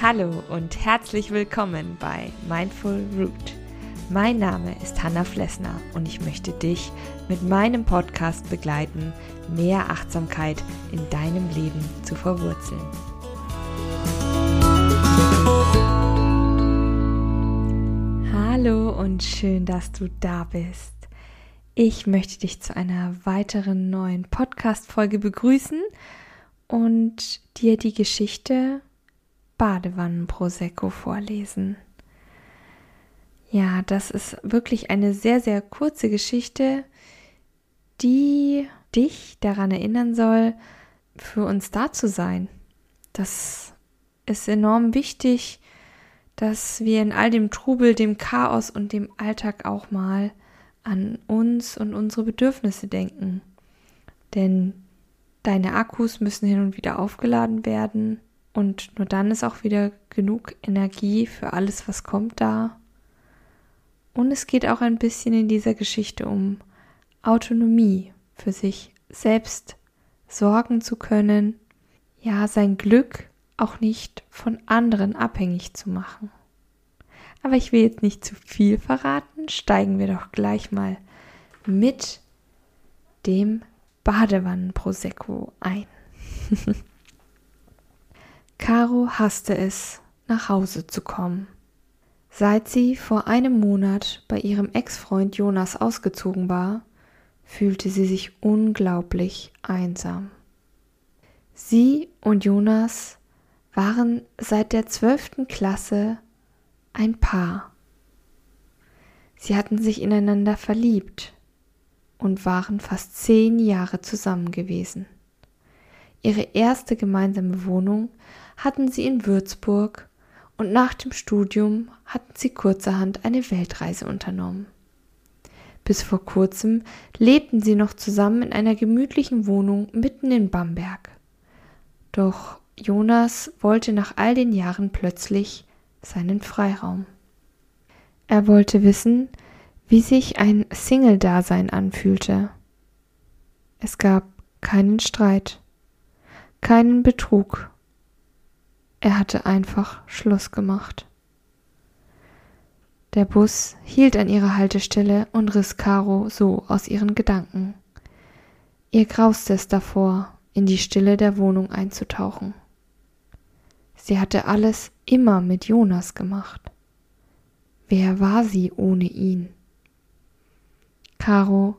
Hallo und herzlich willkommen bei Mindful Root. Mein Name ist Hanna Flessner und ich möchte dich mit meinem Podcast begleiten, mehr Achtsamkeit in deinem Leben zu verwurzeln. Hallo und schön, dass du da bist. Ich möchte dich zu einer weiteren neuen Podcast-Folge begrüßen und dir die Geschichte Badewannen-Prosecco vorlesen. Ja, das ist wirklich eine sehr, sehr kurze Geschichte, die dich daran erinnern soll, für uns da zu sein. Das ist enorm wichtig, dass wir in all dem Trubel, dem Chaos und dem Alltag auch mal an uns und unsere Bedürfnisse denken. Denn deine Akkus müssen hin und wieder aufgeladen werden und nur dann ist auch wieder genug Energie für alles, was kommt da. Und es geht auch ein bisschen in dieser Geschichte um Autonomie, für sich selbst sorgen zu können, ja, sein Glück auch nicht von anderen abhängig zu machen. Aber ich will jetzt nicht zu viel verraten, steigen wir doch gleich mal mit dem Badewannen-Prosecco ein. Caro hasste es, nach Hause zu kommen. Seit sie vor einem Monat bei ihrem Ex-Freund Jonas ausgezogen war, fühlte sie sich unglaublich einsam. Sie und Jonas waren seit der zwölften Klasse ein Paar. Sie hatten sich ineinander verliebt und waren fast zehn Jahre zusammen gewesen. Ihre erste gemeinsame Wohnung hatten sie in Würzburg und nach dem Studium hatten sie kurzerhand eine Weltreise unternommen. Bis vor kurzem lebten sie noch zusammen in einer gemütlichen Wohnung mitten in Bamberg. Doch Jonas wollte nach all den Jahren plötzlich seinen Freiraum. Er wollte wissen, wie sich ein Single-Dasein anfühlte. Es gab keinen Streit, keinen Betrug er hatte einfach Schluss gemacht. Der Bus hielt an ihrer Haltestelle und riss Caro so aus ihren Gedanken. Ihr grauste es davor, in die Stille der Wohnung einzutauchen. Sie hatte alles immer mit Jonas gemacht. Wer war sie ohne ihn? Caro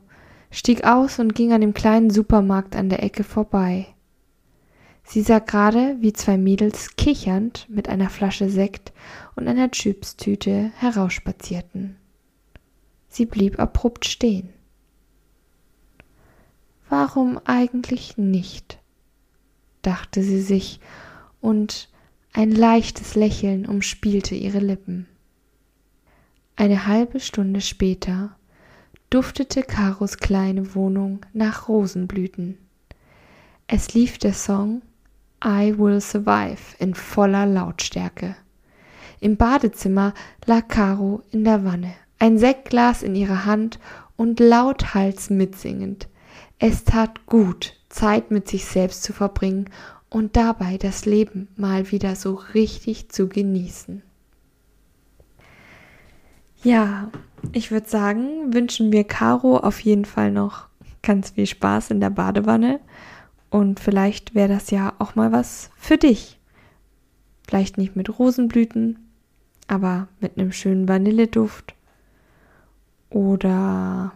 stieg aus und ging an dem kleinen Supermarkt an der Ecke vorbei. Sie sah gerade, wie zwei Mädels kichernd mit einer Flasche Sekt und einer Chipstüte herausspazierten. Sie blieb abrupt stehen. Warum eigentlich nicht? dachte sie sich, und ein leichtes Lächeln umspielte ihre Lippen. Eine halbe Stunde später duftete Karos kleine Wohnung nach Rosenblüten. Es lief der Song I Will Survive in voller Lautstärke. Im Badezimmer lag Caro in der Wanne, ein Sektglas in ihrer Hand und lauthals mitsingend. Es tat gut, Zeit mit sich selbst zu verbringen und dabei das Leben mal wieder so richtig zu genießen. Ja, ich würde sagen, wünschen wir Caro auf jeden Fall noch ganz viel Spaß in der Badewanne und vielleicht wäre das ja auch mal was für dich. Vielleicht nicht mit Rosenblüten, aber mit einem schönen Vanilleduft oder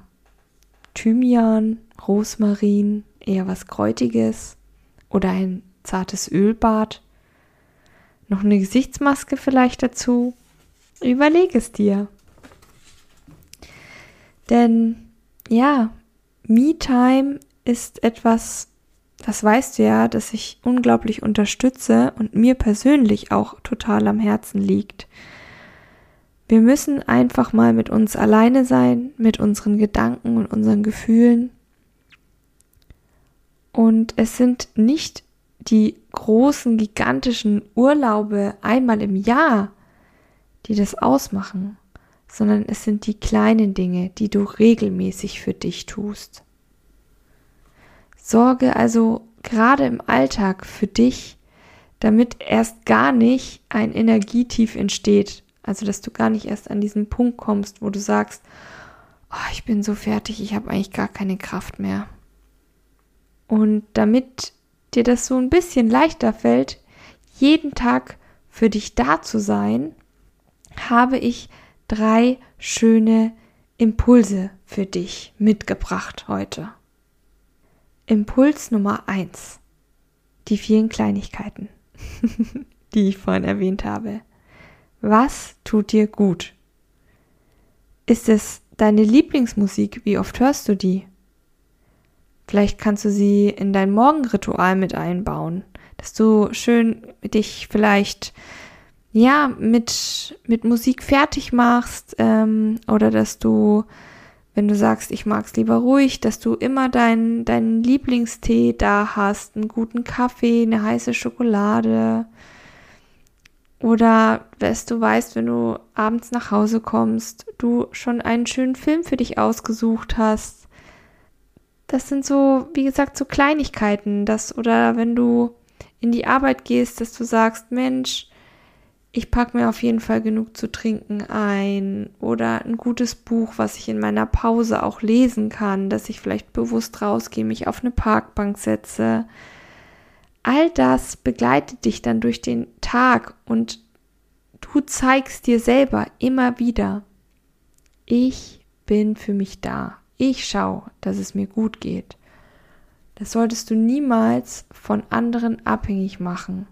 Thymian, Rosmarin, eher was Kräutiges oder ein zartes Ölbad. Noch eine Gesichtsmaske vielleicht dazu. Überleg es dir. Denn ja, Me-Time ist etwas, das weißt du ja, dass ich unglaublich unterstütze und mir persönlich auch total am Herzen liegt. Wir müssen einfach mal mit uns alleine sein, mit unseren Gedanken und unseren Gefühlen. Und es sind nicht die großen, gigantischen Urlaube einmal im Jahr, die das ausmachen, sondern es sind die kleinen Dinge, die du regelmäßig für dich tust. Sorge also gerade im Alltag für dich, damit erst gar nicht ein Energietief entsteht. Also, dass du gar nicht erst an diesen Punkt kommst, wo du sagst, oh, ich bin so fertig, ich habe eigentlich gar keine Kraft mehr. Und damit dir das so ein bisschen leichter fällt, jeden Tag für dich da zu sein, habe ich drei schöne Impulse für dich mitgebracht heute. Impuls Nummer eins: Die vielen Kleinigkeiten, die ich vorhin erwähnt habe. Was tut dir gut? Ist es deine Lieblingsmusik? Wie oft hörst du die? Vielleicht kannst du sie in dein Morgenritual mit einbauen, dass du schön dich vielleicht ja mit mit Musik fertig machst ähm, oder dass du wenn du sagst, ich mag's lieber ruhig, dass du immer deinen deinen Lieblingstee da hast, einen guten Kaffee, eine heiße Schokolade. Oder dass du weißt, wenn du abends nach Hause kommst, du schon einen schönen Film für dich ausgesucht hast. Das sind so, wie gesagt, so Kleinigkeiten, das oder wenn du in die Arbeit gehst, dass du sagst, Mensch, ich packe mir auf jeden Fall genug zu trinken ein oder ein gutes Buch, was ich in meiner Pause auch lesen kann, dass ich vielleicht bewusst rausgehe, mich auf eine Parkbank setze. All das begleitet dich dann durch den Tag und du zeigst dir selber immer wieder, ich bin für mich da. Ich schaue, dass es mir gut geht. Das solltest du niemals von anderen abhängig machen.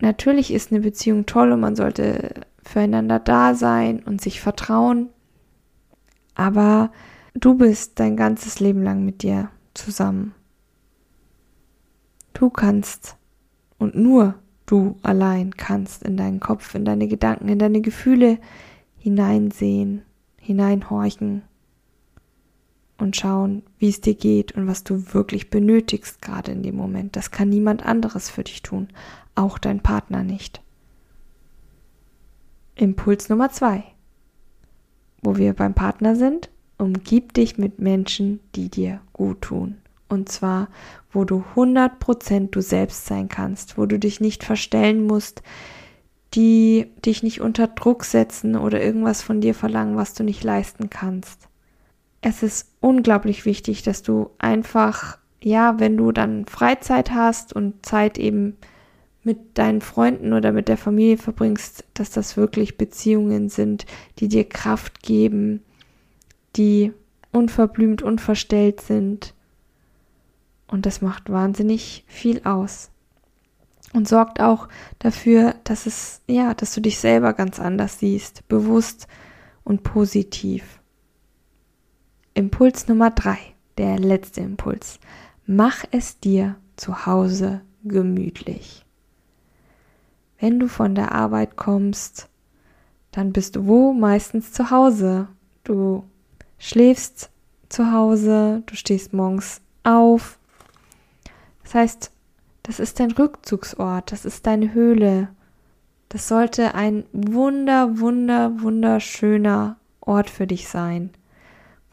Natürlich ist eine Beziehung toll und man sollte füreinander da sein und sich vertrauen. Aber du bist dein ganzes Leben lang mit dir zusammen. Du kannst und nur du allein kannst in deinen Kopf, in deine Gedanken, in deine Gefühle hineinsehen, hineinhorchen und schauen, wie es dir geht und was du wirklich benötigst gerade in dem Moment. Das kann niemand anderes für dich tun, auch dein Partner nicht. Impuls Nummer zwei. Wo wir beim Partner sind, umgib dich mit Menschen, die dir gut tun. Und zwar, wo du 100% du selbst sein kannst, wo du dich nicht verstellen musst, die dich nicht unter Druck setzen oder irgendwas von dir verlangen, was du nicht leisten kannst. Es ist unglaublich wichtig, dass du einfach, ja, wenn du dann Freizeit hast und Zeit eben mit deinen Freunden oder mit der Familie verbringst, dass das wirklich Beziehungen sind, die dir Kraft geben, die unverblümt, unverstellt sind. Und das macht wahnsinnig viel aus. Und sorgt auch dafür, dass es, ja, dass du dich selber ganz anders siehst, bewusst und positiv. Impuls Nummer drei, der letzte Impuls. Mach es dir zu Hause gemütlich. Wenn du von der Arbeit kommst, dann bist du wo? Meistens zu Hause. Du schläfst zu Hause, du stehst morgens auf. Das heißt, das ist dein Rückzugsort, das ist deine Höhle. Das sollte ein wunder, wunder, wunderschöner Ort für dich sein,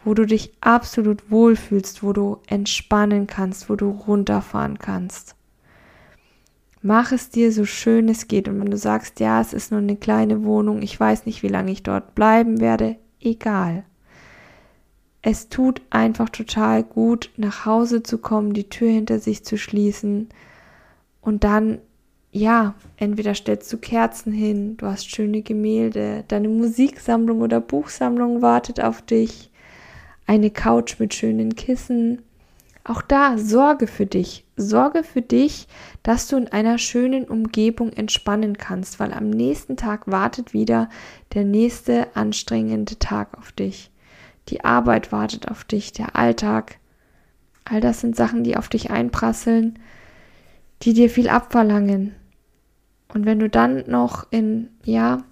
wo du dich absolut wohlfühlst, wo du entspannen kannst, wo du runterfahren kannst. Mach es dir so schön es geht. Und wenn du sagst, ja, es ist nur eine kleine Wohnung, ich weiß nicht, wie lange ich dort bleiben werde, egal. Es tut einfach total gut, nach Hause zu kommen, die Tür hinter sich zu schließen und dann, ja, entweder stellst du Kerzen hin, du hast schöne Gemälde, deine Musiksammlung oder Buchsammlung wartet auf dich, eine Couch mit schönen Kissen auch da sorge für dich. Sorge für dich, dass du in einer schönen Umgebung entspannen kannst, weil am nächsten Tag wartet wieder der nächste anstrengende Tag auf dich. Die Arbeit wartet auf dich, der Alltag. All das sind Sachen, die auf dich einprasseln, die dir viel abverlangen. Und wenn du dann noch in, ja,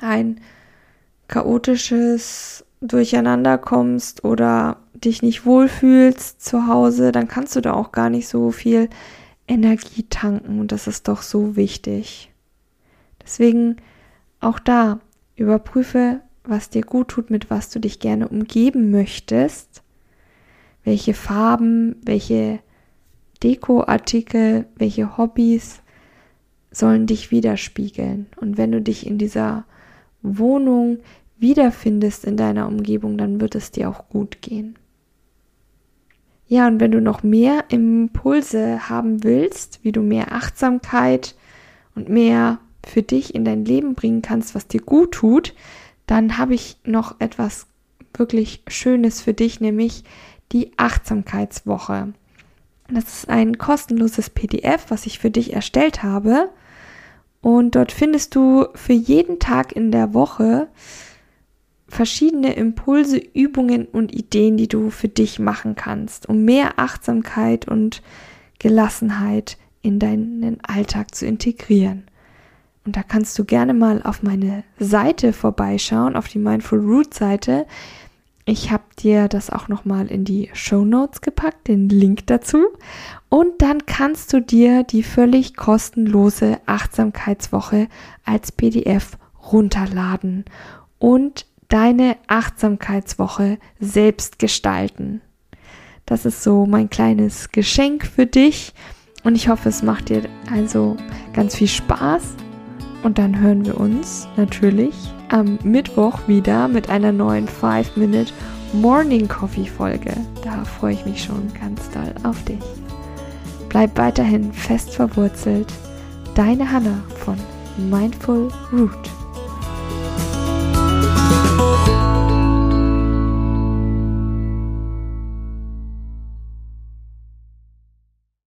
ein chaotisches Durcheinander kommst oder dich nicht wohlfühlst zu Hause, dann kannst du da auch gar nicht so viel Energie tanken und das ist doch so wichtig. Deswegen auch da überprüfe, was dir gut tut, mit was du dich gerne umgeben möchtest. welche Farben, welche Dekoartikel, welche Hobbys sollen dich widerspiegeln. Und wenn du dich in dieser Wohnung wiederfindest in deiner Umgebung, dann wird es dir auch gut gehen. Ja, und wenn du noch mehr Impulse haben willst, wie du mehr Achtsamkeit und mehr für dich in dein Leben bringen kannst, was dir gut tut, dann habe ich noch etwas wirklich Schönes für dich, nämlich die Achtsamkeitswoche. Das ist ein kostenloses PDF, was ich für dich erstellt habe. Und dort findest du für jeden Tag in der Woche verschiedene Impulse, Übungen und Ideen, die du für dich machen kannst, um mehr Achtsamkeit und Gelassenheit in deinen Alltag zu integrieren. Und da kannst du gerne mal auf meine Seite vorbeischauen, auf die Mindful Root Seite. Ich habe dir das auch noch mal in die Show Notes gepackt, den Link dazu. Und dann kannst du dir die völlig kostenlose Achtsamkeitswoche als PDF runterladen und deine Achtsamkeitswoche selbst gestalten. Das ist so mein kleines Geschenk für dich und ich hoffe, es macht dir also ganz viel Spaß. Und dann hören wir uns natürlich am Mittwoch wieder mit einer neuen 5-Minute Morning Coffee Folge. Da freue ich mich schon ganz doll auf dich. Bleib weiterhin fest verwurzelt. Deine Hanna von Mindful Root.